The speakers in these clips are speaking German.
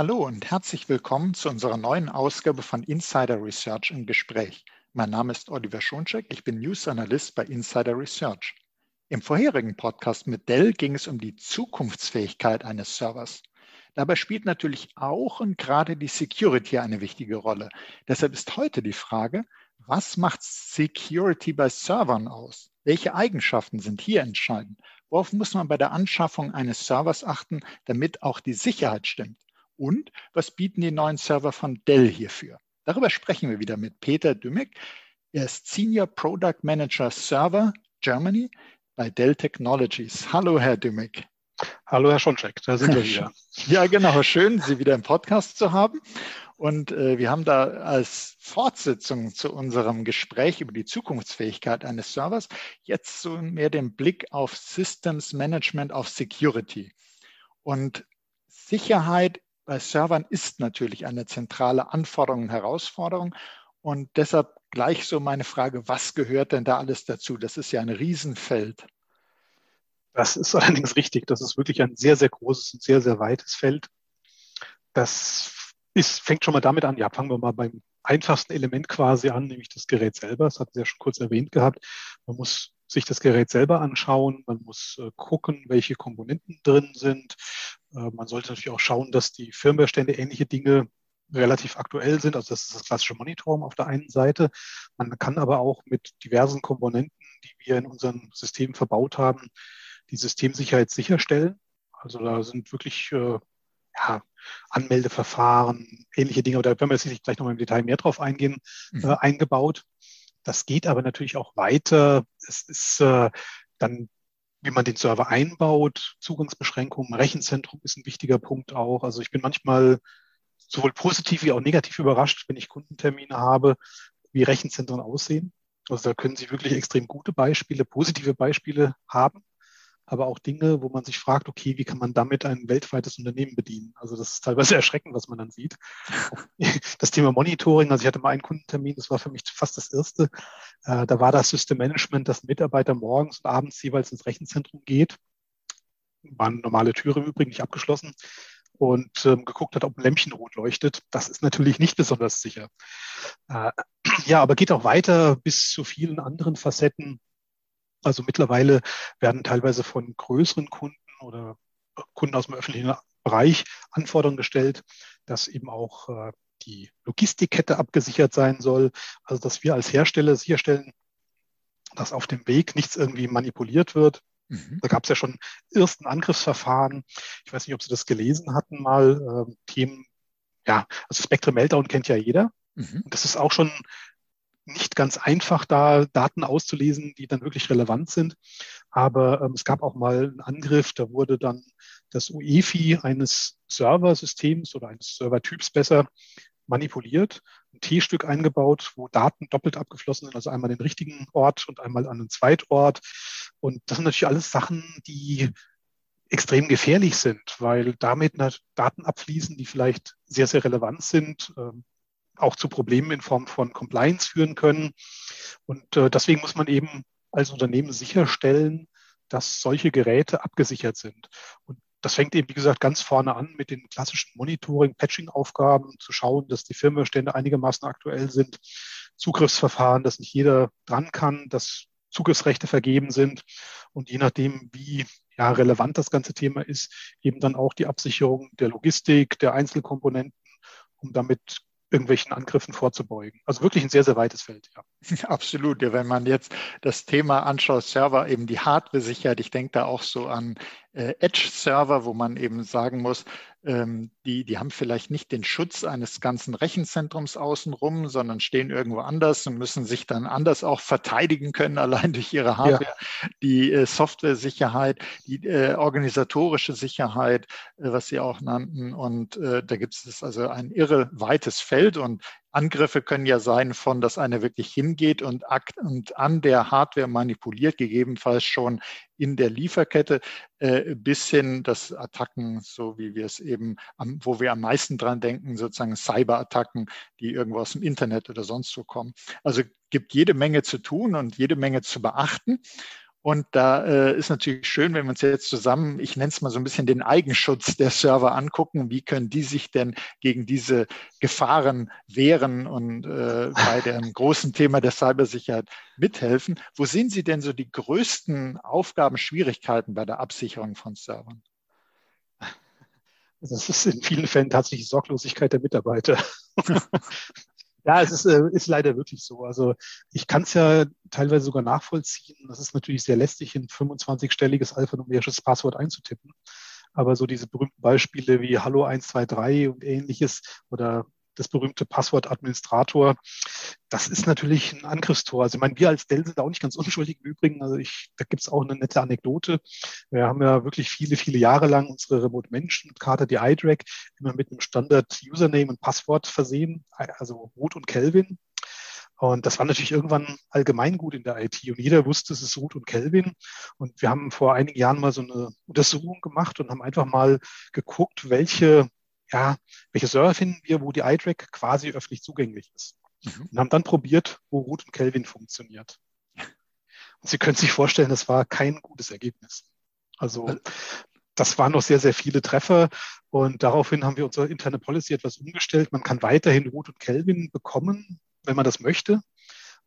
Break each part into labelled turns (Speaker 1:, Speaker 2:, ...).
Speaker 1: Hallo und herzlich willkommen zu unserer neuen Ausgabe von Insider Research im Gespräch. Mein Name ist Oliver Schoncheck, ich bin News Analyst bei Insider Research. Im vorherigen Podcast mit Dell ging es um die Zukunftsfähigkeit eines Servers. Dabei spielt natürlich auch und gerade die Security eine wichtige Rolle. Deshalb ist heute die Frage, was macht Security bei Servern aus? Welche Eigenschaften sind hier entscheidend? Worauf muss man bei der Anschaffung eines Servers achten, damit auch die Sicherheit stimmt? Und was bieten die neuen Server von Dell hierfür? Darüber sprechen wir wieder mit Peter Dümmick. Er ist Senior Product Manager Server Germany bei Dell Technologies. Hallo, Herr Dümmick.
Speaker 2: Hallo, Herr Schoncheck, da sind wir wieder.
Speaker 1: Ja, genau. Schön, Sie wieder im Podcast zu haben. Und äh, wir haben da als Fortsetzung zu unserem Gespräch über die Zukunftsfähigkeit eines Servers jetzt so mehr den Blick auf Systems Management, auf Security. Und Sicherheit bei Servern ist natürlich eine zentrale Anforderung und Herausforderung. Und deshalb gleich so meine Frage, was gehört denn da alles dazu? Das ist ja ein Riesenfeld.
Speaker 2: Das ist allerdings richtig. Das ist wirklich ein sehr, sehr großes und sehr, sehr weites Feld. Das ist, fängt schon mal damit an, ja, fangen wir mal beim einfachsten Element quasi an, nämlich das Gerät selber. Das hatten Sie ja schon kurz erwähnt gehabt. Man muss sich das Gerät selber anschauen. Man muss äh, gucken, welche Komponenten drin sind. Äh, man sollte natürlich auch schauen, dass die Firmwarestände ähnliche Dinge relativ aktuell sind. Also das ist das klassische Monitoring auf der einen Seite. Man kann aber auch mit diversen Komponenten, die wir in unserem System verbaut haben, die Systemsicherheit sicherstellen. Also da sind wirklich äh, ja, Anmeldeverfahren, ähnliche Dinge, da werden wir sicherlich gleich nochmal im Detail mehr drauf eingehen, mhm. äh, eingebaut. Das geht aber natürlich auch weiter. Es ist äh, dann, wie man den Server einbaut, Zugangsbeschränkungen, Rechenzentrum ist ein wichtiger Punkt auch. Also ich bin manchmal sowohl positiv wie auch negativ überrascht, wenn ich Kundentermine habe, wie Rechenzentren aussehen. Also da können Sie wirklich extrem gute Beispiele, positive Beispiele haben aber auch Dinge, wo man sich fragt, okay, wie kann man damit ein weltweites Unternehmen bedienen? Also das ist teilweise erschreckend, was man dann sieht. Das Thema Monitoring, also ich hatte mal einen Kundentermin, das war für mich fast das erste. Äh, da war das System Management, dass ein Mitarbeiter morgens und abends jeweils ins Rechenzentrum geht. Eine normale Türe im Übrigen nicht abgeschlossen und ähm, geguckt hat, ob ein Lämpchen rot leuchtet. Das ist natürlich nicht besonders sicher. Äh, ja, aber geht auch weiter bis zu vielen anderen Facetten also mittlerweile werden teilweise von größeren Kunden oder Kunden aus dem öffentlichen Bereich Anforderungen gestellt, dass eben auch äh, die Logistikkette abgesichert sein soll. Also dass wir als Hersteller sicherstellen, dass auf dem Weg nichts irgendwie manipuliert wird. Mhm. Da gab es ja schon ersten Angriffsverfahren. Ich weiß nicht, ob Sie das gelesen hatten mal. Äh, Themen, ja, also Spectrum Meltdown kennt ja jeder. Mhm. Und das ist auch schon nicht ganz einfach, da Daten auszulesen, die dann wirklich relevant sind. Aber ähm, es gab auch mal einen Angriff, da wurde dann das UEFI eines Serversystems oder eines Servertyps besser manipuliert, ein T-Stück eingebaut, wo Daten doppelt abgeflossen sind, also einmal den richtigen Ort und einmal an einen Zweitort. Und das sind natürlich alles Sachen, die extrem gefährlich sind, weil damit Daten abfließen, die vielleicht sehr, sehr relevant sind, ähm, auch zu Problemen in Form von Compliance führen können. Und äh, deswegen muss man eben als Unternehmen sicherstellen, dass solche Geräte abgesichert sind. Und das fängt eben, wie gesagt, ganz vorne an mit den klassischen Monitoring, Patching-Aufgaben, zu schauen, dass die Firmwarestände einigermaßen aktuell sind, Zugriffsverfahren, dass nicht jeder dran kann, dass Zugriffsrechte vergeben sind und je nachdem, wie ja, relevant das ganze Thema ist, eben dann auch die Absicherung der Logistik, der Einzelkomponenten, um damit irgendwelchen Angriffen vorzubeugen. Also wirklich ein sehr, sehr weites Feld, ja.
Speaker 1: Absolut. Ja, wenn man jetzt das Thema anschaut, Server, eben die Hardware-Sicherheit, ich denke da auch so an äh, Edge-Server, wo man eben sagen muss, ähm, die, die haben vielleicht nicht den Schutz eines ganzen Rechenzentrums außenrum, sondern stehen irgendwo anders und müssen sich dann anders auch verteidigen können, allein durch ihre Hardware. Ja. Die äh, Software-Sicherheit, die äh, organisatorische Sicherheit, äh, was Sie auch nannten. Und äh, da gibt es also ein irre weites Feld und Angriffe können ja sein von, dass einer wirklich hingeht und, und an der Hardware manipuliert, gegebenenfalls schon in der Lieferkette, äh, bis hin, dass Attacken, so wie wir es eben, am, wo wir am meisten dran denken, sozusagen Cyberattacken, die irgendwo aus dem Internet oder sonst wo kommen. Also gibt jede Menge zu tun und jede Menge zu beachten. Und da äh, ist natürlich schön, wenn wir uns jetzt zusammen, ich nenne es mal so ein bisschen den Eigenschutz der Server angucken. Wie können die sich denn gegen diese Gefahren wehren und äh, bei dem großen Thema der Cybersicherheit mithelfen? Wo sehen Sie denn so die größten Aufgaben, Schwierigkeiten bei der Absicherung von Servern?
Speaker 2: Das ist in vielen Fällen tatsächlich Sorglosigkeit der Mitarbeiter. Ja, es ist, äh, ist leider wirklich so. Also ich kann es ja teilweise sogar nachvollziehen. Das ist natürlich sehr lästig, ein 25-stelliges alphanumerisches Passwort einzutippen. Aber so diese berühmten Beispiele wie Hallo 123 und ähnliches oder das berühmte Passwort Administrator, das ist natürlich ein Angriffstor. Also ich meine, wir als Dell sind auch nicht ganz unschuldig im Übrigen. Also ich, da gibt es auch eine nette Anekdote. Wir haben ja wirklich viele, viele Jahre lang unsere Remote-Menschen-Karte, die iDRAC, immer mit einem Standard-Username und Passwort versehen, also Ruth und Kelvin. Und das war natürlich irgendwann allgemeingut in der IT und jeder wusste, es ist Ruth und Kelvin. Und wir haben vor einigen Jahren mal so eine Untersuchung gemacht und haben einfach mal geguckt, welche ja, welche Server finden wir, wo die iTrack quasi öffentlich zugänglich ist. Mhm. Und haben dann probiert, wo Root und Kelvin funktioniert. Und Sie können sich vorstellen, das war kein gutes Ergebnis. Also das waren noch sehr, sehr viele Treffer. Und daraufhin haben wir unsere interne Policy etwas umgestellt. Man kann weiterhin Root und Kelvin bekommen, wenn man das möchte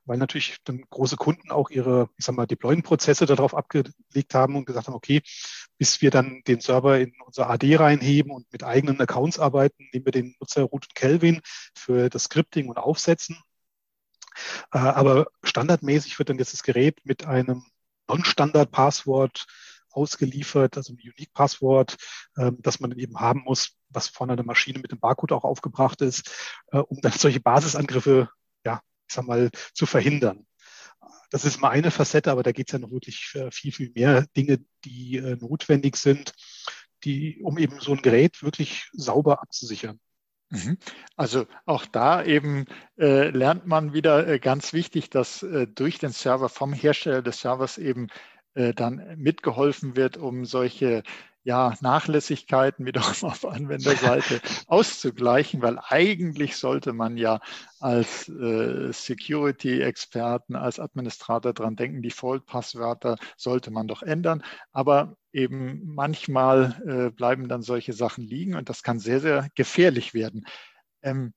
Speaker 2: weil natürlich dann große Kunden auch ihre, ich sag mal, Deployen-Prozesse darauf abgelegt haben und gesagt haben, okay, bis wir dann den Server in unser AD reinheben und mit eigenen Accounts arbeiten, nehmen wir den Nutzer Root und Kelvin für das Scripting und Aufsetzen. Äh, aber standardmäßig wird dann jetzt das Gerät mit einem Non-Standard-Passwort ausgeliefert, also ein Unique-Passwort, ähm, das man dann eben haben muss, was von einer Maschine mit dem Barcode auch aufgebracht ist, äh, um dann solche Basisangriffe ja, ich sag mal, zu verhindern. Das ist mal eine Facette, aber da geht es ja noch wirklich viel, viel mehr Dinge, die äh, notwendig sind, die, um eben so ein Gerät wirklich sauber abzusichern.
Speaker 1: Mhm. Also auch da eben äh, lernt man wieder äh, ganz wichtig, dass äh, durch den Server vom Hersteller des Servers eben äh, dann mitgeholfen wird, um solche ja, Nachlässigkeiten wiederum auf Anwenderseite auszugleichen, weil eigentlich sollte man ja als äh, Security-Experten, als Administrator dran denken, Default-Passwörter sollte man doch ändern. Aber eben manchmal äh, bleiben dann solche Sachen liegen und das kann sehr, sehr gefährlich werden. Ähm,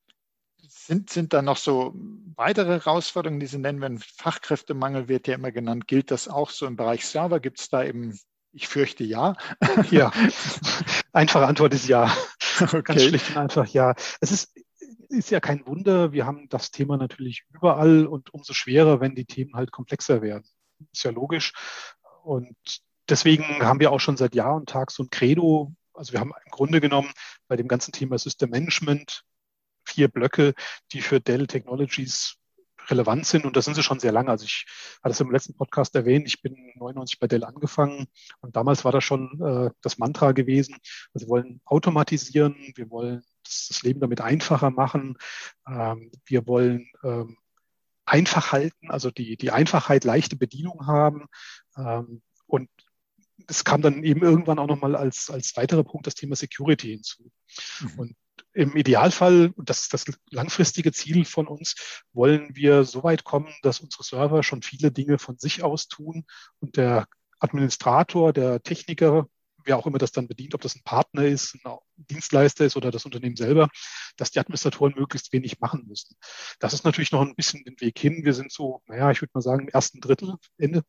Speaker 1: sind, sind da noch so weitere Herausforderungen, die Sie nennen, wenn Fachkräftemangel wird ja immer genannt, gilt das auch so im Bereich Server? Gibt es da eben ich fürchte ja.
Speaker 2: Ja, einfache Antwort ist ja. Okay. Ganz schlicht und einfach ja. Es ist, ist ja kein Wunder. Wir haben das Thema natürlich überall und umso schwerer, wenn die Themen halt komplexer werden. Ist ja logisch. Und deswegen haben wir auch schon seit Jahr und Tag so ein Credo. Also wir haben im Grunde genommen bei dem ganzen Thema System Management vier Blöcke, die für Dell Technologies relevant sind. Und das sind sie schon sehr lange. Also ich hatte es im letzten Podcast erwähnt, ich bin 99 bei Dell angefangen und damals war das schon äh, das Mantra gewesen. Also wir wollen automatisieren, wir wollen das, das Leben damit einfacher machen, ähm, wir wollen ähm, einfach halten, also die, die Einfachheit, leichte Bedienung haben. Ähm, und es kam dann eben irgendwann auch nochmal als, als weiterer Punkt das Thema Security hinzu. Mhm. Und im Idealfall, und das ist das langfristige Ziel von uns, wollen wir so weit kommen, dass unsere Server schon viele Dinge von sich aus tun und der Administrator, der Techniker, wer auch immer das dann bedient, ob das ein Partner ist, ein Dienstleister ist oder das Unternehmen selber, dass die Administratoren möglichst wenig machen müssen. Das ist natürlich noch ein bisschen den Weg hin. Wir sind so, naja, ich würde mal sagen, im ersten Drittel, Ende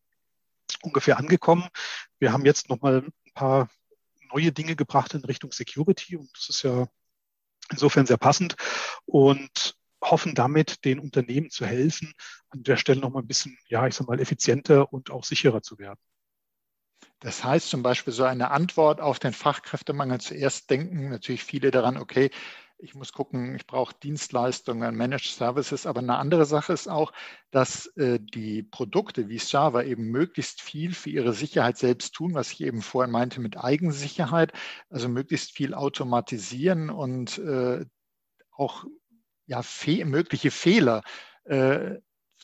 Speaker 2: ungefähr angekommen. Wir haben jetzt nochmal ein paar neue Dinge gebracht in Richtung Security und das ist ja Insofern sehr passend und hoffen damit, den Unternehmen zu helfen, an der Stelle noch mal ein bisschen, ja, ich sag mal, effizienter und auch sicherer zu werden.
Speaker 1: Das heißt zum Beispiel so eine Antwort auf den Fachkräftemangel zuerst denken natürlich viele daran, okay, ich muss gucken, ich brauche Dienstleistungen, Managed Services, aber eine andere Sache ist auch, dass äh, die Produkte wie Server eben möglichst viel für ihre Sicherheit selbst tun, was ich eben vorhin meinte mit Eigensicherheit, also möglichst viel automatisieren und äh, auch ja, fe mögliche Fehler äh,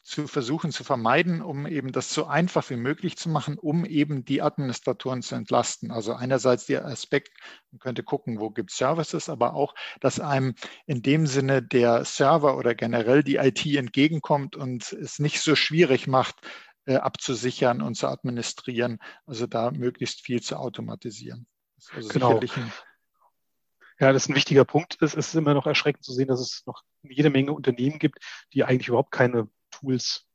Speaker 1: zu versuchen zu vermeiden, um eben das so einfach wie möglich zu machen, um eben die Administratoren zu entlasten. Also einerseits der Aspekt, man könnte gucken, wo gibt es Services, aber auch, dass einem in dem Sinne der Server oder generell die IT entgegenkommt und es nicht so schwierig macht, äh, abzusichern und zu administrieren. Also da möglichst viel zu automatisieren.
Speaker 2: Also genau. Ja, das ist ein wichtiger Punkt. Es ist immer noch erschreckend zu sehen, dass es noch jede Menge Unternehmen gibt, die eigentlich überhaupt keine Tools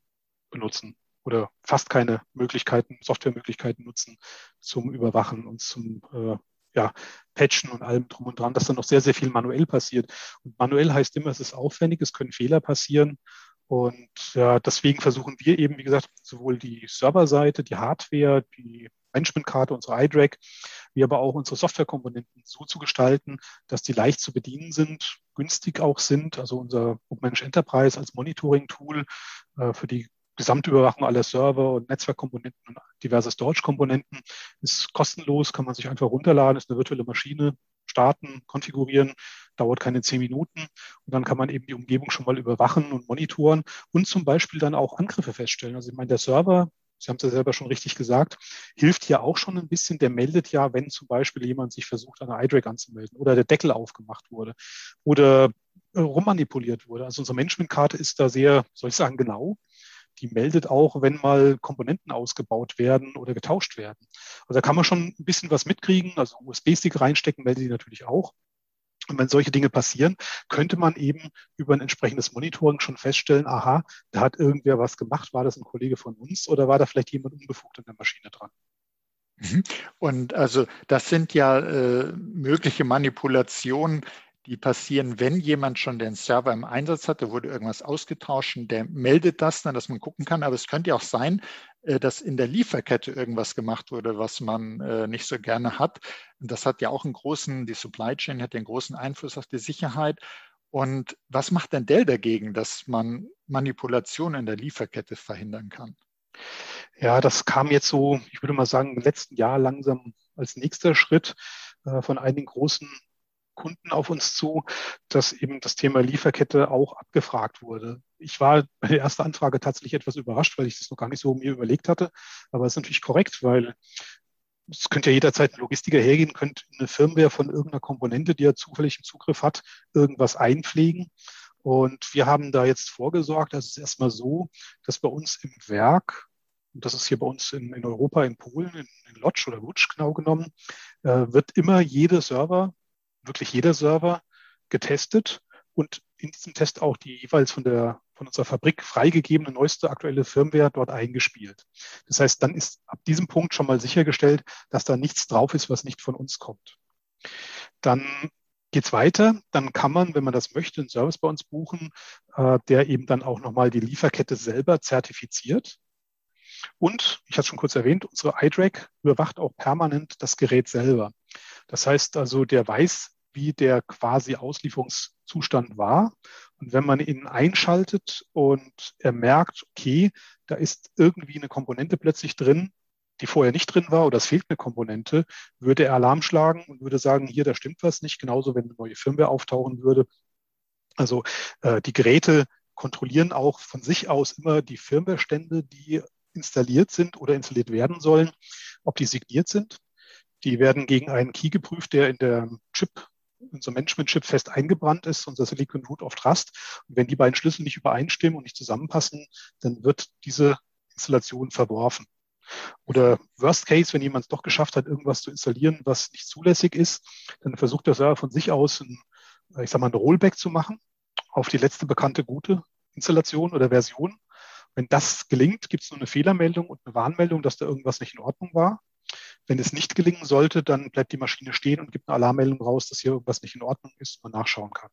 Speaker 2: benutzen oder fast keine Möglichkeiten, Softwaremöglichkeiten nutzen zum Überwachen und zum äh, ja, Patchen und allem drum und dran, dass dann noch sehr, sehr viel manuell passiert. Und manuell heißt immer, es ist aufwendig, es können Fehler passieren. Und ja, deswegen versuchen wir eben, wie gesagt, sowohl die Serverseite, die Hardware, die Managementkarte, unsere iDRAC, wie aber auch unsere Softwarekomponenten so zu gestalten, dass die leicht zu bedienen sind, günstig auch sind. Also unser Bookmanage Enterprise als Monitoring-Tool äh, für die Gesamtüberwachung aller Server und Netzwerkkomponenten und diverse Storage-Komponenten ist kostenlos, kann man sich einfach runterladen, ist eine virtuelle Maschine, starten, konfigurieren, dauert keine zehn Minuten und dann kann man eben die Umgebung schon mal überwachen und monitoren und zum Beispiel dann auch Angriffe feststellen. Also ich meine, der Server Sie haben es ja selber schon richtig gesagt, hilft ja auch schon ein bisschen. Der meldet ja, wenn zum Beispiel jemand sich versucht, an der iDRAC anzumelden oder der Deckel aufgemacht wurde oder rummanipuliert wurde. Also unsere Managementkarte ist da sehr, soll ich sagen, genau. Die meldet auch, wenn mal Komponenten ausgebaut werden oder getauscht werden. Also da kann man schon ein bisschen was mitkriegen. Also USB-Stick reinstecken meldet die natürlich auch. Und wenn solche Dinge passieren, könnte man eben über ein entsprechendes Monitoring schon feststellen, aha, da hat irgendwer was gemacht, war das ein Kollege von uns oder war da vielleicht jemand unbefugt an der Maschine dran?
Speaker 1: Mhm. Und also das sind ja äh, mögliche Manipulationen, die passieren, wenn jemand schon den Server im Einsatz hat, da wurde irgendwas ausgetauscht der meldet das dann, dass man gucken kann. Aber es könnte ja auch sein, dass in der Lieferkette irgendwas gemacht wurde, was man äh, nicht so gerne hat. Das hat ja auch einen großen, die Supply Chain hat einen großen Einfluss auf die Sicherheit. Und was macht denn Dell dagegen, dass man Manipulationen in der Lieferkette verhindern kann?
Speaker 2: Ja, das kam jetzt so, ich würde mal sagen, im letzten Jahr langsam als nächster Schritt äh, von einigen großen Kunden auf uns zu, dass eben das Thema Lieferkette auch abgefragt wurde. Ich war bei der ersten Anfrage tatsächlich etwas überrascht, weil ich das noch gar nicht so mir überlegt hatte. Aber es ist natürlich korrekt, weil es könnte ja jederzeit ein Logistiker hergehen, könnte eine Firmware von irgendeiner Komponente, die er zufällig im Zugriff hat, irgendwas einpflegen. Und wir haben da jetzt vorgesorgt, dass es erstmal so, dass bei uns im Werk, und das ist hier bei uns in, in Europa, in Polen, in, in Lodz oder Lutsch genau genommen, äh, wird immer jede Server wirklich jeder Server getestet und in diesem Test auch die jeweils von der von unserer Fabrik freigegebene neueste aktuelle Firmware dort eingespielt. Das heißt, dann ist ab diesem Punkt schon mal sichergestellt, dass da nichts drauf ist, was nicht von uns kommt. Dann geht es weiter. Dann kann man, wenn man das möchte, einen Service bei uns buchen, äh, der eben dann auch nochmal die Lieferkette selber zertifiziert. Und, ich hatte es schon kurz erwähnt, unsere iDRAC überwacht auch permanent das Gerät selber. Das heißt also, der weiß, wie der quasi Auslieferungszustand war. Und wenn man ihn einschaltet und er merkt, okay, da ist irgendwie eine Komponente plötzlich drin, die vorher nicht drin war oder es fehlt eine Komponente, würde er Alarm schlagen und würde sagen, hier, da stimmt was nicht. Genauso, wenn eine neue Firmware auftauchen würde. Also äh, die Geräte kontrollieren auch von sich aus immer die Firmwarestände, die installiert sind oder installiert werden sollen, ob die signiert sind. Die werden gegen einen Key geprüft, der in der Chip, unser Management-Chip fest eingebrannt ist, unser Silicon Root of Trust. Und wenn die beiden Schlüssel nicht übereinstimmen und nicht zusammenpassen, dann wird diese Installation verworfen. Oder Worst Case, wenn jemand es doch geschafft hat, irgendwas zu installieren, was nicht zulässig ist, dann versucht der Server von sich aus ein, ich sag mal, ein Rollback zu machen auf die letzte bekannte gute Installation oder Version. Wenn das gelingt, gibt es nur eine Fehlermeldung und eine Warnmeldung, dass da irgendwas nicht in Ordnung war. Wenn es nicht gelingen sollte, dann bleibt die Maschine stehen und gibt eine Alarmmeldung raus, dass hier irgendwas nicht in Ordnung ist und man nachschauen kann.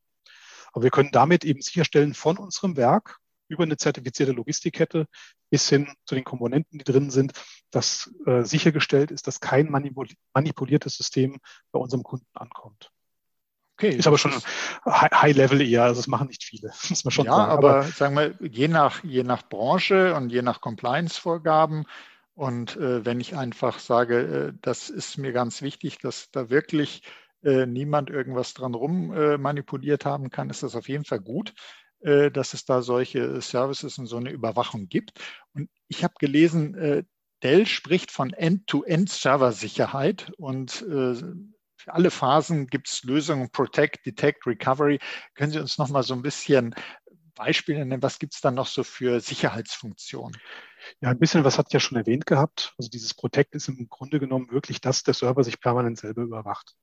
Speaker 2: Aber wir können damit eben sicherstellen von unserem Werk über eine zertifizierte Logistikkette bis hin zu den Komponenten, die drin sind, dass äh, sichergestellt ist, dass kein manipuliertes System bei unserem Kunden ankommt. Okay. Ist aber schon High-Level eher, also das machen nicht viele,
Speaker 1: muss man schon ja, sagen. Aber, aber sagen wir, je nach, je nach Branche und je nach Compliance-Vorgaben und äh, wenn ich einfach sage, äh, das ist mir ganz wichtig, dass da wirklich äh, niemand irgendwas dran rum äh, manipuliert haben kann, ist das auf jeden Fall gut, äh, dass es da solche Services und so eine Überwachung gibt. Und ich habe gelesen, äh, Dell spricht von End-to-End-Serversicherheit und für alle Phasen gibt es Lösungen Protect, Detect, Recovery. Können Sie uns noch mal so ein bisschen Beispiele nennen, was gibt es dann noch so für Sicherheitsfunktionen?
Speaker 2: Ja, ein bisschen was hat ja schon erwähnt gehabt. Also dieses Protect ist im Grunde genommen wirklich, dass der Server sich permanent selber überwacht.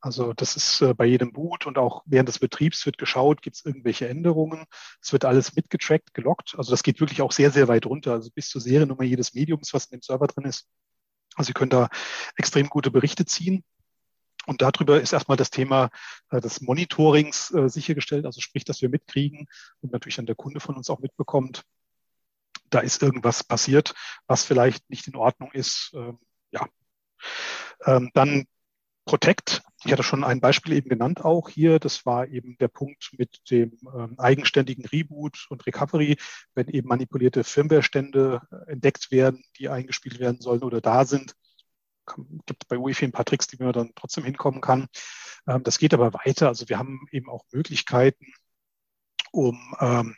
Speaker 2: Also das ist äh, bei jedem Boot und auch während des Betriebs wird geschaut, gibt es irgendwelche Änderungen. Es wird alles mitgetrackt, gelockt. Also das geht wirklich auch sehr, sehr weit runter. Also bis zur Seriennummer jedes Mediums, was in dem Server drin ist. Also Sie können da extrem gute Berichte ziehen. Und darüber ist erstmal das Thema äh, des Monitorings äh, sichergestellt, also sprich, dass wir mitkriegen und natürlich dann der Kunde von uns auch mitbekommt, da ist irgendwas passiert, was vielleicht nicht in Ordnung ist. Ähm, ja. Ähm, dann Protect. Ich hatte schon ein Beispiel eben genannt auch hier. Das war eben der Punkt mit dem ähm, eigenständigen Reboot und Recovery, wenn eben manipulierte Firmware-Stände äh, entdeckt werden, die eingespielt werden sollen oder da sind. Gibt bei UEFI ein paar Tricks, die man dann trotzdem hinkommen kann. Ähm, das geht aber weiter. Also wir haben eben auch Möglichkeiten, um ähm,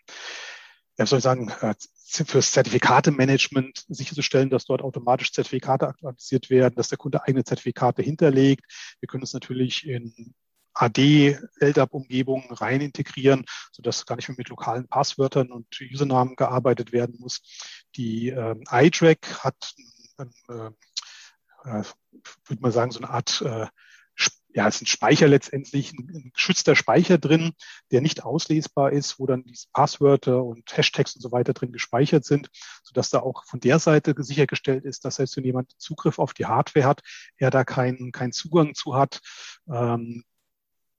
Speaker 2: ja, soll ich sagen, äh, fürs Zertifikatemanagement sicherzustellen, dass dort automatisch Zertifikate aktualisiert werden, dass der Kunde eigene Zertifikate hinterlegt. Wir können es natürlich in AD, LDAP-Umgebungen rein integrieren, sodass gar nicht mehr mit lokalen Passwörtern und Usernamen gearbeitet werden muss. Die ähm, iTrack hat, äh, äh, würde man sagen, so eine Art äh, ja, es ist ein Speicher letztendlich, ein, geschützter Speicher drin, der nicht auslesbar ist, wo dann diese Passwörter und Hashtags und so weiter drin gespeichert sind, sodass da auch von der Seite sichergestellt ist, dass selbst wenn jemand Zugriff auf die Hardware hat, er da keinen keinen Zugang zu hat. Ähm,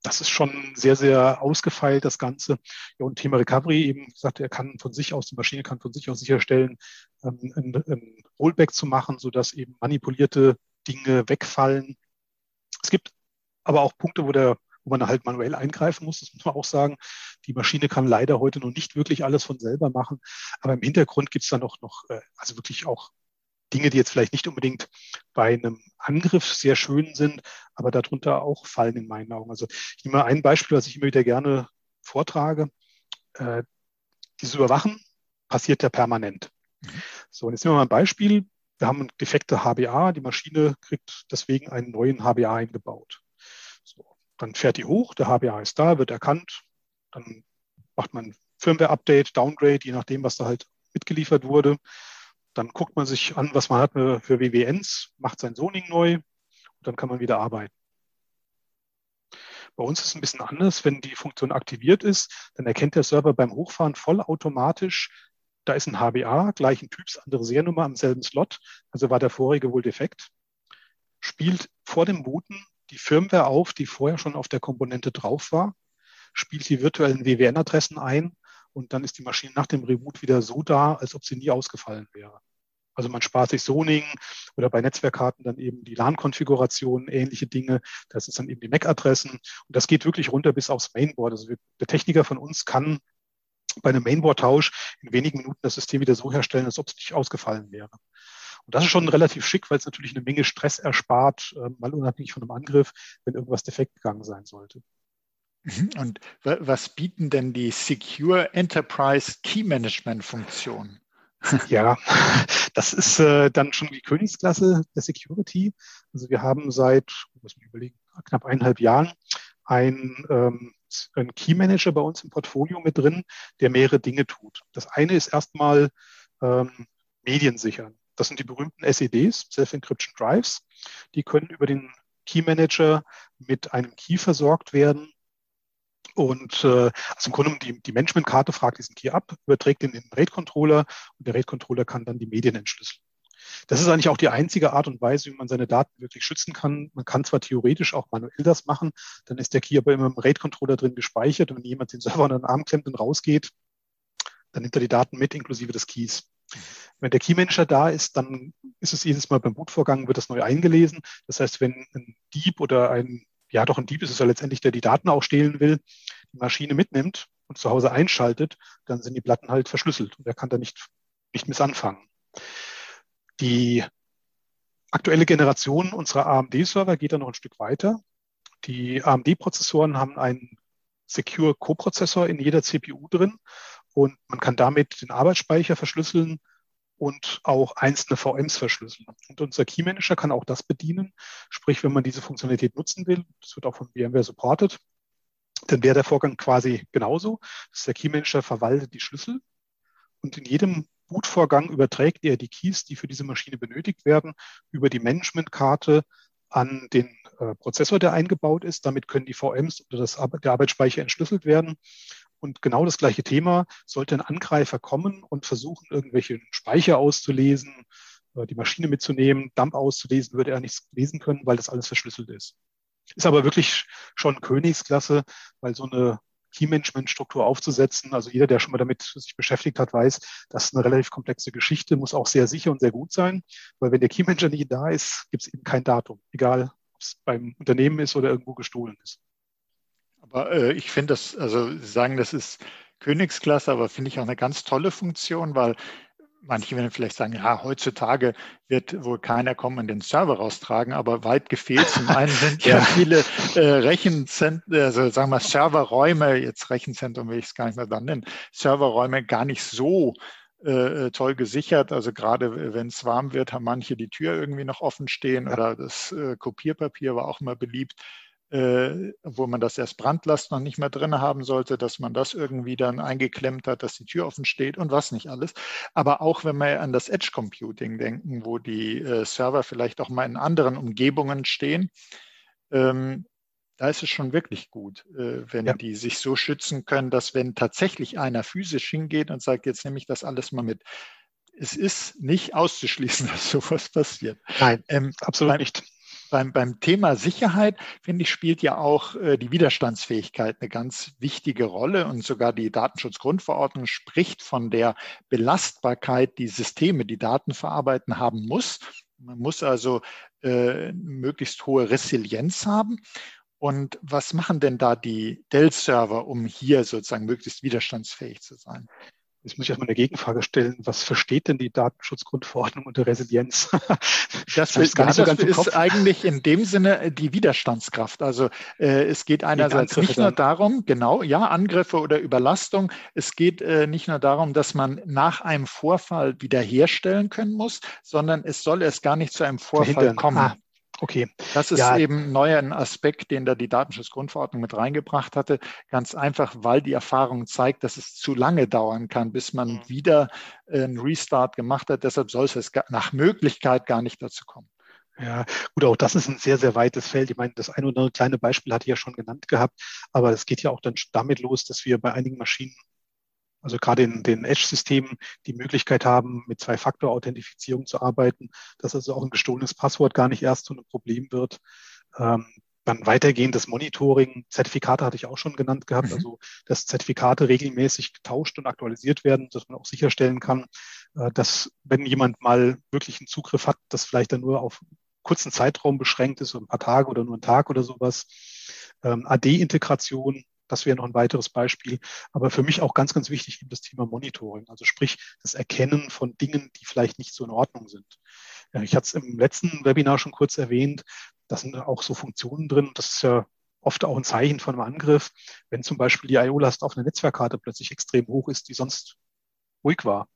Speaker 2: das ist schon sehr, sehr ausgefeilt, das Ganze. Ja, und Thema Recovery eben gesagt, er kann von sich aus, die Maschine kann von sich aus sicherstellen, ähm, ein, ein Rollback zu machen, sodass eben manipulierte Dinge wegfallen. Es gibt aber auch Punkte, wo der wo man halt manuell eingreifen muss. Das muss man auch sagen. Die Maschine kann leider heute noch nicht wirklich alles von selber machen. Aber im Hintergrund gibt es da noch, noch, äh, also wirklich auch Dinge, die jetzt vielleicht nicht unbedingt bei einem Angriff sehr schön sind, aber darunter auch fallen in meinen Augen. Also ich nehme mal ein Beispiel, was ich immer wieder gerne vortrage. Äh, dieses Überwachen passiert ja permanent. Mhm. So, und jetzt nehmen wir mal ein Beispiel. Wir haben eine defekte HBA, die Maschine kriegt deswegen einen neuen HBA eingebaut. So, dann fährt die hoch, der HBA ist da, wird erkannt, dann macht man Firmware-Update, Downgrade, je nachdem, was da halt mitgeliefert wurde. Dann guckt man sich an, was man hat für WWNs, macht sein Zoning neu und dann kann man wieder arbeiten. Bei uns ist es ein bisschen anders. Wenn die Funktion aktiviert ist, dann erkennt der Server beim Hochfahren vollautomatisch, da ist ein HBA, gleichen Typs, andere Seriennummer am selben Slot, also war der vorige wohl defekt, spielt vor dem Booten die Firmware auf, die vorher schon auf der Komponente drauf war, spielt die virtuellen WWN-Adressen ein und dann ist die Maschine nach dem Reboot wieder so da, als ob sie nie ausgefallen wäre. Also man spart sich Zoning oder bei Netzwerkkarten dann eben die LAN-Konfiguration, ähnliche Dinge. Das ist dann eben die MAC-Adressen. Und das geht wirklich runter bis aufs Mainboard. Also der Techniker von uns kann bei einem Mainboard-Tausch in wenigen Minuten das System wieder so herstellen, als ob es nicht ausgefallen wäre. Und das ist schon relativ schick, weil es natürlich eine Menge Stress erspart, äh, mal unabhängig von einem Angriff, wenn irgendwas defekt gegangen sein sollte.
Speaker 1: Mhm. Und was bieten denn die Secure Enterprise Key Management Funktionen?
Speaker 2: Ja, das ist äh, dann schon die Königsklasse der Security. Also wir haben seit, muss man überlegen, knapp eineinhalb Jahren ein, ähm, ein Key Manager bei uns im Portfolio mit drin, der mehrere Dinge tut. Das eine ist erstmal ähm, Medien sichern. Das sind die berühmten SEDs, Self-Encryption Drives. Die können über den Key Manager mit einem Key versorgt werden. Und äh, also im Grunde die, die Managementkarte fragt diesen Key ab, überträgt den in den RAID-Controller und der RAID-Controller kann dann die Medien entschlüsseln. Das ist eigentlich auch die einzige Art und Weise, wie man seine Daten wirklich schützen kann. Man kann zwar theoretisch auch manuell das machen, dann ist der Key aber immer im RAID-Controller drin gespeichert und wenn jemand den Server unter den Arm klemmt und rausgeht, dann nimmt er die Daten mit, inklusive des Keys. Wenn der Keymanager da ist, dann ist es jedes Mal beim Bootvorgang, wird das neu eingelesen. Das heißt, wenn ein Dieb oder ein, ja doch ein Dieb ist es ja letztendlich, der die Daten auch stehlen will, die Maschine mitnimmt und zu Hause einschaltet, dann sind die Platten halt verschlüsselt und er kann da nicht, nicht missanfangen. Die aktuelle Generation unserer AMD-Server geht da noch ein Stück weiter. Die AMD-Prozessoren haben einen Secure Co-Prozessor in jeder CPU drin und man kann damit den Arbeitsspeicher verschlüsseln und auch einzelne VMs verschlüsseln. Und unser Key Manager kann auch das bedienen. Sprich, wenn man diese Funktionalität nutzen will, das wird auch von VMware supported, dann wäre der Vorgang quasi genauso. dass der Key-Manager verwaltet die Schlüssel und in jedem Bootvorgang überträgt er die Keys, die für diese Maschine benötigt werden, über die Managementkarte an den äh, Prozessor, der eingebaut ist. Damit können die VMs oder das, der Arbeitsspeicher entschlüsselt werden. Und genau das gleiche Thema, sollte ein Angreifer kommen und versuchen, irgendwelche Speicher auszulesen, äh, die Maschine mitzunehmen, Dump auszulesen, würde er nichts lesen können, weil das alles verschlüsselt ist. Ist aber wirklich schon Königsklasse, weil so eine Key-Management-Struktur aufzusetzen. Also jeder, der schon mal damit sich beschäftigt hat, weiß, das ist eine relativ komplexe Geschichte, muss auch sehr sicher und sehr gut sein, weil wenn der Key-Manager nicht da ist, gibt es eben kein Datum, egal ob es beim Unternehmen ist oder irgendwo gestohlen ist.
Speaker 1: Aber äh, ich finde das, also Sie sagen, das ist Königsklasse, aber finde ich auch eine ganz tolle Funktion, weil manche werden vielleicht sagen, ja, heutzutage wird wohl keiner kommen und den Server raustragen, aber weit gefehlt. Zum einen sind ja, viele äh, Rechenzentren, also sagen wir Serverräume, jetzt Rechenzentrum will ich es gar nicht mehr dann nennen, Serverräume gar nicht so äh, toll gesichert. Also gerade wenn es warm wird, haben manche die Tür irgendwie noch offen stehen ja. oder das äh, Kopierpapier war auch immer beliebt äh, wo man das erst Brandlast noch nicht mehr drin haben sollte, dass man das irgendwie dann eingeklemmt hat, dass die Tür offen steht und was nicht alles. Aber auch wenn wir an das Edge Computing denken, wo die äh, Server vielleicht auch mal in anderen Umgebungen stehen, ähm, da ist es schon wirklich gut, äh, wenn ja. die sich so schützen können, dass wenn tatsächlich einer physisch hingeht und sagt, jetzt nehme ich das alles mal mit, es ist nicht auszuschließen, dass sowas passiert.
Speaker 2: Nein, ähm, absolut beim, nicht
Speaker 1: beim, beim Thema Sicherheit, finde ich, spielt ja auch äh, die Widerstandsfähigkeit eine ganz wichtige Rolle und sogar die Datenschutzgrundverordnung spricht von der Belastbarkeit, die Systeme, die Daten verarbeiten haben muss. Man muss also äh, möglichst hohe Resilienz haben. Und was machen denn da die Dell-Server, um hier sozusagen möglichst widerstandsfähig zu sein?
Speaker 2: Jetzt muss ich erstmal eine Gegenfrage stellen. Was versteht denn die Datenschutzgrundverordnung unter Resilienz?
Speaker 1: Das, das, gar so das ist eigentlich in dem Sinne die Widerstandskraft. Also äh, es geht einerseits nicht nur darum, genau, ja, Angriffe oder Überlastung. Es geht äh, nicht nur darum, dass man nach einem Vorfall wiederherstellen können muss, sondern es soll erst gar nicht zu einem Vorfall Verhindern. kommen. Ah,
Speaker 2: Okay.
Speaker 1: Das ist ja. eben neuer ein Aspekt, den da die Datenschutzgrundverordnung mit reingebracht hatte. Ganz einfach, weil die Erfahrung zeigt, dass es zu lange dauern kann, bis man mhm. wieder äh, einen Restart gemacht hat. Deshalb soll es nach Möglichkeit gar nicht dazu kommen.
Speaker 2: Ja, gut, auch das ist ein sehr, sehr weites Feld. Ich meine, das eine oder andere kleine Beispiel hatte ich ja schon genannt gehabt, aber es geht ja auch dann damit los, dass wir bei einigen Maschinen also gerade in den Edge-Systemen die Möglichkeit haben, mit Zwei-Faktor-Authentifizierung zu arbeiten, dass also auch ein gestohlenes Passwort gar nicht erst zu einem Problem wird. Ähm, dann weitergehendes Monitoring, Zertifikate hatte ich auch schon genannt gehabt, mhm. also dass Zertifikate regelmäßig getauscht und aktualisiert werden, dass man auch sicherstellen kann, äh, dass wenn jemand mal wirklich einen Zugriff hat, das vielleicht dann nur auf kurzen Zeitraum beschränkt ist, so ein paar Tage oder nur einen Tag oder sowas. Ähm, AD-Integration, das wäre noch ein weiteres Beispiel. Aber für mich auch ganz, ganz wichtig eben das Thema Monitoring, also sprich das Erkennen von Dingen, die vielleicht nicht so in Ordnung sind. Ich hatte es im letzten Webinar schon kurz erwähnt, da sind auch so Funktionen drin. Das ist ja oft auch ein Zeichen von einem Angriff, wenn zum Beispiel die IO-Last auf einer Netzwerkkarte plötzlich extrem hoch ist, die sonst ruhig war.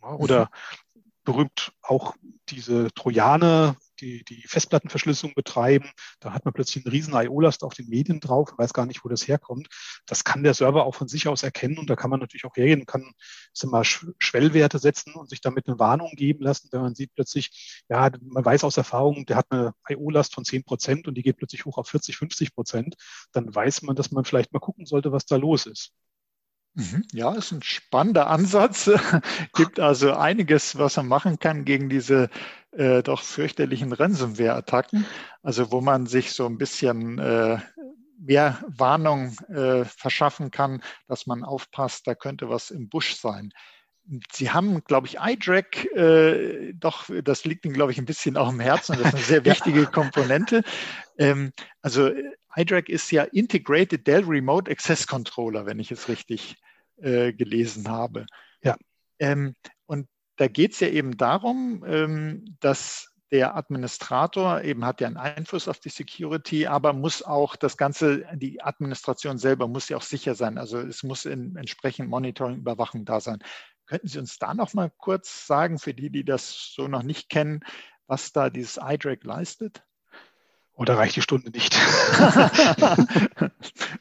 Speaker 2: Oder mhm. berühmt auch diese Trojaner, die, die Festplattenverschlüsselung betreiben. Da hat man plötzlich einen riesen IO-Last auf den Medien drauf und weiß gar nicht, wo das herkommt. Das kann der Server auch von sich aus erkennen und da kann man natürlich auch hergehen, kann sind mal Schwellwerte setzen und sich damit eine Warnung geben lassen, wenn man sieht plötzlich, ja, man weiß aus Erfahrung, der hat eine IO-Last von 10 Prozent und die geht plötzlich hoch auf 40, 50 Prozent, dann weiß man, dass man vielleicht mal gucken sollte, was da los ist.
Speaker 1: Mhm. Ja, ist ein spannender Ansatz. Gibt also einiges, was man machen kann gegen diese äh, doch fürchterlichen Ransomware-Attacken. Also wo man sich so ein bisschen äh, mehr Warnung äh, verschaffen kann, dass man aufpasst, da könnte was im Busch sein. Sie haben, glaube ich, iDRAC, äh, doch, das liegt Ihnen, glaube ich, ein bisschen auch im Herzen. Das ist eine sehr wichtige Komponente. Ähm, also iDRAC ist ja Integrated Dell Remote Access Controller, wenn ich es richtig äh, gelesen habe. Ja. Ähm, und da geht es ja eben darum, ähm, dass der Administrator eben hat ja einen Einfluss auf die Security, aber muss auch das Ganze, die Administration selber muss ja auch sicher sein. Also es muss in, entsprechend Monitoring, Überwachung da sein. Könnten Sie uns da noch mal kurz sagen, für die, die das so noch nicht kennen, was da dieses iDRAC leistet?
Speaker 2: Oder reicht die Stunde nicht?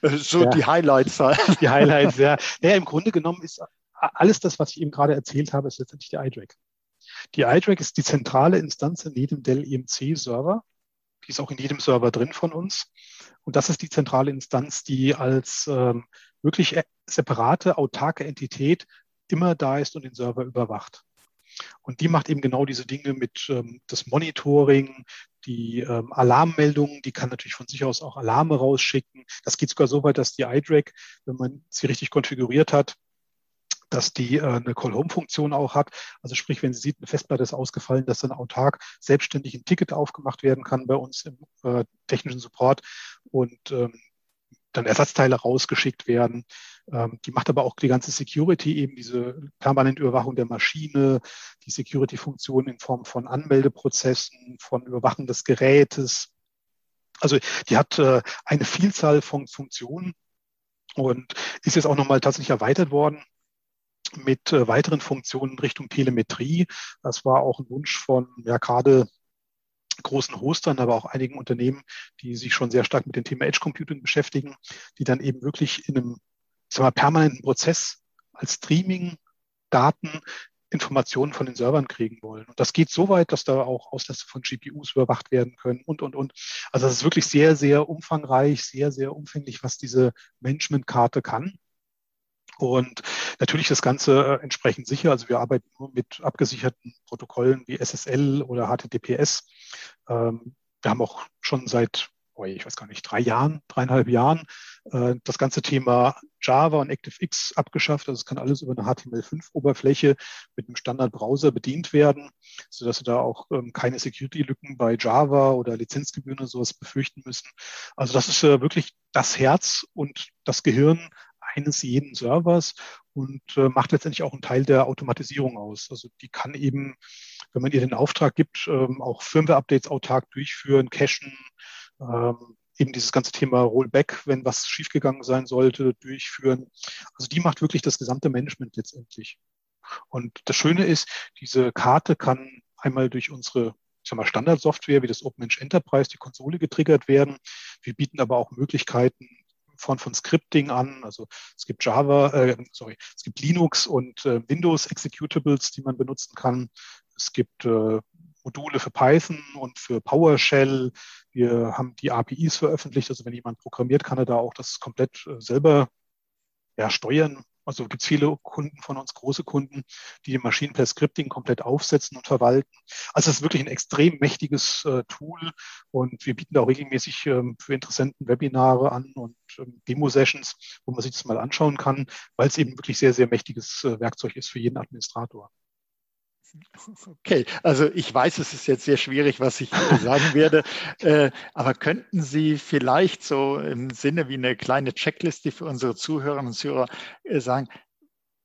Speaker 1: so ja. die Highlights.
Speaker 2: Die Highlights, ja. Naja, im Grunde genommen ist alles das, was ich eben gerade erzählt habe, ist letztendlich die iDRAC. Die iDRAC ist die zentrale Instanz in jedem Dell EMC Server. Die ist auch in jedem Server drin von uns. Und das ist die zentrale Instanz, die als ähm, wirklich äh, separate, autarke Entität immer da ist und den Server überwacht. Und die macht eben genau diese Dinge mit ähm, das Monitoring, die ähm, Alarmmeldungen, die kann natürlich von sich aus auch Alarme rausschicken. Das geht sogar so weit, dass die iDRAC, wenn man sie richtig konfiguriert hat, dass die äh, eine Call-Home-Funktion auch hat. Also sprich, wenn sie sieht, eine Festplatte ist ausgefallen, dass dann autark selbstständig ein Ticket aufgemacht werden kann bei uns im äh, technischen Support und ähm, dann Ersatzteile rausgeschickt werden. Ähm, die macht aber auch die ganze Security, eben diese permanente Überwachung der Maschine, die Security-Funktion in Form von Anmeldeprozessen, von Überwachen des Gerätes. Also die hat äh, eine Vielzahl von Funktionen und ist jetzt auch nochmal tatsächlich erweitert worden mit äh, weiteren Funktionen Richtung Telemetrie. Das war auch ein Wunsch von ja gerade großen Hostern, aber auch einigen Unternehmen, die sich schon sehr stark mit dem Thema Edge Computing beschäftigen, die dann eben wirklich in einem sagen wir, permanenten Prozess als Streaming Daten Informationen von den Servern kriegen wollen. Und das geht so weit, dass da auch Auslässe von GPUs überwacht werden können und, und, und. Also das ist wirklich sehr, sehr umfangreich, sehr, sehr umfänglich, was diese Managementkarte kann. Und natürlich das Ganze äh, entsprechend sicher. Also wir arbeiten nur mit abgesicherten Protokollen wie SSL oder HTTPS. Ähm, wir haben auch schon seit, oh ich weiß gar nicht, drei Jahren, dreieinhalb Jahren äh, das ganze Thema Java und ActiveX abgeschafft. Also es kann alles über eine HTML5-Oberfläche mit einem Standard-Browser bedient werden, sodass Sie da auch ähm, keine Security-Lücken bei Java oder Lizenzgebühren oder sowas befürchten müssen. Also das ist äh, wirklich das Herz und das Gehirn eines jeden Servers und äh, macht letztendlich auch einen Teil der Automatisierung aus. Also die kann eben, wenn man ihr den Auftrag gibt, ähm, auch Firmware-Updates autark durchführen, cachen, ähm, eben dieses ganze Thema Rollback, wenn was schiefgegangen sein sollte, durchführen. Also die macht wirklich das gesamte Management letztendlich. Und das Schöne ist, diese Karte kann einmal durch unsere Standardsoftware wie das OpenMensch Enterprise, die Konsole getriggert werden. Wir bieten aber auch Möglichkeiten, Form von Scripting an. Also es gibt Java, äh, sorry, es gibt Linux und äh, Windows Executables, die man benutzen kann. Es gibt äh, Module für Python und für PowerShell. Wir haben die APIs veröffentlicht. Also wenn jemand programmiert, kann er da auch das komplett äh, selber ja, steuern, also gibt es viele Kunden von uns, große Kunden, die die Maschinen per Scripting komplett aufsetzen und verwalten. Also es ist wirklich ein extrem mächtiges äh, Tool und wir bieten da auch regelmäßig ähm, für Interessenten Webinare an und Demo-Sessions, wo man sich das mal anschauen kann, weil es eben wirklich sehr, sehr mächtiges äh, Werkzeug ist für jeden Administrator.
Speaker 1: Okay, also ich weiß, es ist jetzt sehr schwierig, was ich sagen werde, äh, aber könnten Sie vielleicht so im Sinne wie eine kleine Checkliste für unsere Zuhörerinnen und Zuhörer äh, sagen,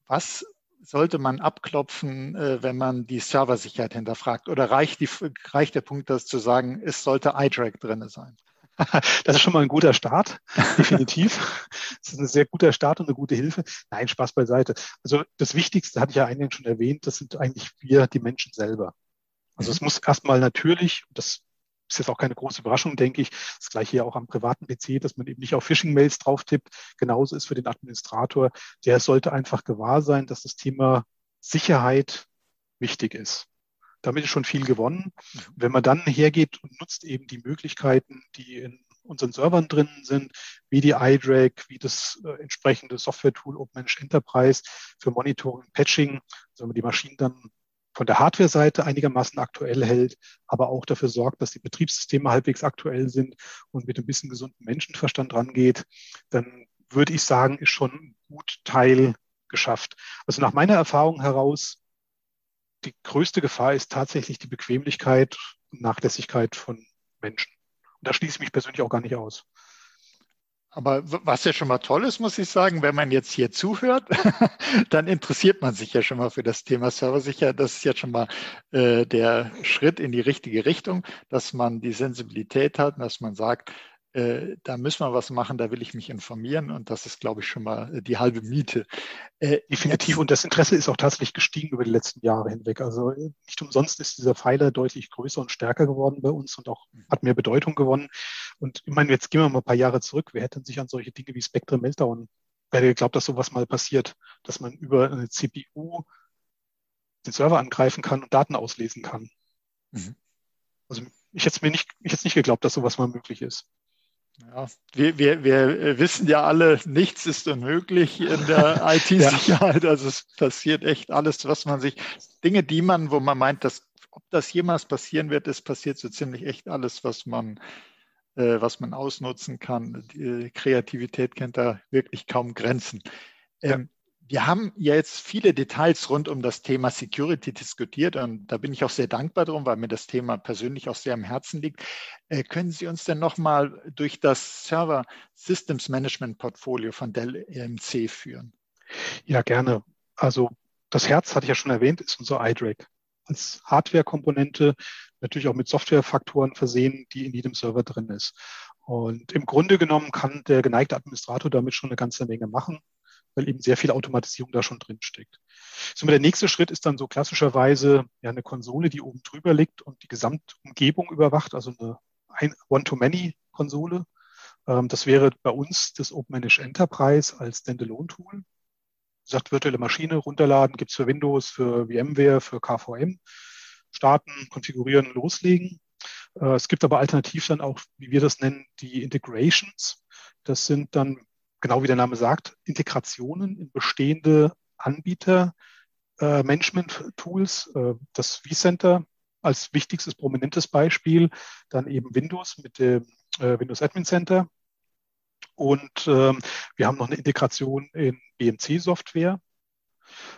Speaker 1: was sollte man abklopfen, äh, wenn man die Serversicherheit hinterfragt? Oder reicht, die, reicht der Punkt, das zu sagen, es sollte iDRAC drin sein?
Speaker 2: Das ist schon mal ein guter Start, definitiv. Das ist ein sehr guter Start und eine gute Hilfe. Nein, Spaß beiseite. Also das Wichtigste hatte ich ja eingangs schon erwähnt, das sind eigentlich wir, die Menschen selber. Also es mhm. muss erstmal natürlich, das ist jetzt auch keine große Überraschung, denke ich, das gleiche hier auch am privaten PC, dass man eben nicht auf Phishing-Mails drauf tippt. Genauso ist für den Administrator, der sollte einfach gewahr sein, dass das Thema Sicherheit wichtig ist damit ist schon viel gewonnen. Wenn man dann hergeht und nutzt eben die Möglichkeiten, die in unseren Servern drin sind, wie die iDRAC, wie das äh, entsprechende Software-Tool OpenMensch Enterprise für Monitoring, Patching, also wenn man die Maschinen dann von der Hardware-Seite einigermaßen aktuell hält, aber auch dafür sorgt, dass die Betriebssysteme halbwegs aktuell sind und mit ein bisschen gesunden Menschenverstand rangeht, dann würde ich sagen, ist schon ein gut Teil geschafft. Also nach meiner Erfahrung heraus die größte Gefahr ist tatsächlich die Bequemlichkeit und Nachlässigkeit von Menschen. Und da schließe ich mich persönlich auch gar nicht aus.
Speaker 1: Aber was ja schon mal toll ist, muss ich sagen, wenn man jetzt hier zuhört, dann interessiert man sich ja schon mal für das Thema Serversicherheit. Das ist jetzt schon mal äh, der Schritt in die richtige Richtung, dass man die Sensibilität hat, dass man sagt, äh, da müssen wir was machen, da will ich mich informieren und das ist, glaube ich, schon mal die halbe Miete.
Speaker 2: Äh, Definitiv und das Interesse ist auch tatsächlich gestiegen über die letzten Jahre hinweg. Also äh, nicht umsonst ist dieser Pfeiler deutlich größer und stärker geworden bei uns und auch mhm. hat mehr Bedeutung gewonnen. Und ich meine, jetzt gehen wir mal ein paar Jahre zurück. Wer hätte sich an solche Dinge wie Spectre Meltdown, wer hätte geglaubt, dass sowas mal passiert, dass man über eine CPU den Server angreifen kann und Daten auslesen kann. Mhm. Also ich hätte mir nicht, ich hätte nicht geglaubt, dass sowas mal möglich ist.
Speaker 1: Ja, wir, wir, wir wissen ja alle, nichts ist unmöglich in der IT-Sicherheit. Also es passiert echt alles, was man sich, Dinge, die man, wo man meint, dass, ob das jemals passieren wird, es passiert so ziemlich echt alles, was man, äh, was man ausnutzen kann. Die Kreativität kennt da wirklich kaum Grenzen. Ähm, wir haben ja jetzt viele Details rund um das Thema Security diskutiert und da bin ich auch sehr dankbar drum, weil mir das Thema persönlich auch sehr am Herzen liegt. Äh, können Sie uns denn nochmal durch das Server Systems Management Portfolio von Dell EMC führen?
Speaker 2: Ja, gerne. Also das Herz, hatte ich ja schon erwähnt, ist unser iDRAC. Als Hardware-Komponente, natürlich auch mit Softwarefaktoren versehen, die in jedem Server drin ist. Und im Grunde genommen kann der geneigte Administrator damit schon eine ganze Menge machen weil eben sehr viel Automatisierung da schon drin steckt. So, der nächste Schritt ist dann so klassischerweise ja eine Konsole, die oben drüber liegt und die Gesamtumgebung überwacht, also eine One-to-Many-Konsole. Ähm, das wäre bei uns das OpenManage Enterprise als Standalone-Tool. Sagt virtuelle Maschine runterladen, gibt's für Windows, für VMware, für KVM. Starten, konfigurieren, loslegen. Äh, es gibt aber alternativ dann auch, wie wir das nennen, die Integrations. Das sind dann genau wie der Name sagt, Integrationen in bestehende Anbieter, äh, Management-Tools, äh, das vCenter als wichtigstes prominentes Beispiel, dann eben Windows mit dem äh, Windows Admin Center. Und ähm, wir haben noch eine Integration in BMC-Software.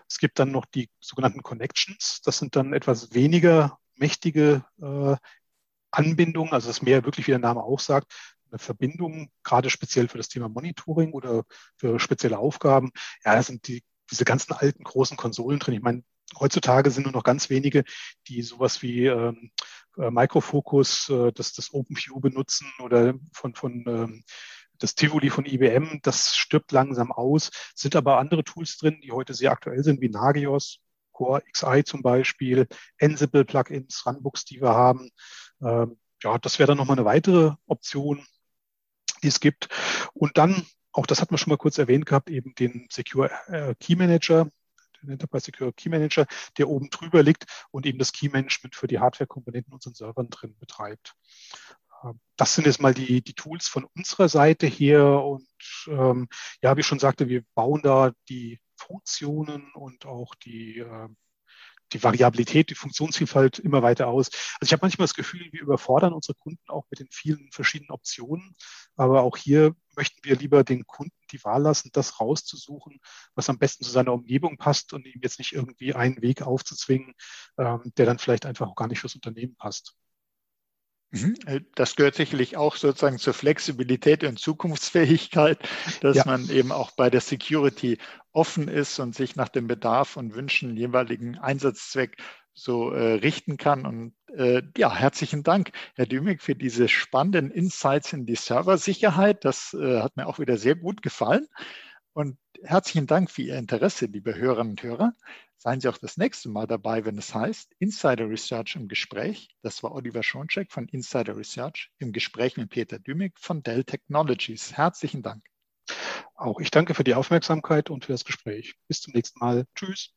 Speaker 2: Es gibt dann noch die sogenannten Connections. Das sind dann etwas weniger mächtige äh, Anbindungen, also das mehr wirklich, wie der Name auch sagt, eine Verbindung, gerade speziell für das Thema Monitoring oder für spezielle Aufgaben. Ja, da sind die, diese ganzen alten großen Konsolen drin. Ich meine, heutzutage sind nur noch ganz wenige, die sowas wie ähm, äh, Microfocus, äh, das, das OpenView benutzen oder von, von ähm, das Tivoli von IBM, das stirbt langsam aus, sind aber andere Tools drin, die heute sehr aktuell sind, wie Nagios, Core XI zum Beispiel, Ansible-Plugins, Runbooks, die wir haben. Ähm, ja, das wäre dann nochmal eine weitere Option die es gibt. Und dann, auch das hat man schon mal kurz erwähnt gehabt, eben den Secure äh, Key Manager, den Enterprise Secure Key Manager, der oben drüber liegt und eben das Key Management für die Hardware-Komponenten unseren Servern drin betreibt. Ähm, das sind jetzt mal die, die Tools von unserer Seite her. Und ähm, ja, wie ich schon sagte, wir bauen da die Funktionen und auch die äh, die Variabilität, die Funktionsvielfalt immer weiter aus. Also ich habe manchmal das Gefühl, wir überfordern unsere Kunden auch mit den vielen verschiedenen Optionen. Aber auch hier möchten wir lieber den Kunden die Wahl lassen, das rauszusuchen, was am besten zu seiner Umgebung passt und ihm jetzt nicht irgendwie einen Weg aufzuzwingen, ähm, der dann vielleicht einfach auch gar nicht fürs Unternehmen passt.
Speaker 1: Mhm. Äh, das gehört sicherlich auch sozusagen zur Flexibilität und Zukunftsfähigkeit, dass ja. man eben auch bei der Security offen ist und sich nach dem Bedarf und Wünschen jeweiligen Einsatzzweck so äh, richten kann. Und äh, ja, herzlichen Dank, Herr Dümig, für diese spannenden Insights in die Serversicherheit. Das äh, hat mir auch wieder sehr gut gefallen. Und herzlichen Dank für Ihr Interesse, liebe Hörerinnen und Hörer. Seien Sie auch das nächste Mal dabei, wenn es heißt Insider Research im Gespräch. Das war Oliver Schoncheck von Insider Research im Gespräch mit Peter Dümig von Dell Technologies. Herzlichen Dank.
Speaker 2: Auch ich danke für die Aufmerksamkeit und für das Gespräch. Bis zum nächsten Mal. Tschüss.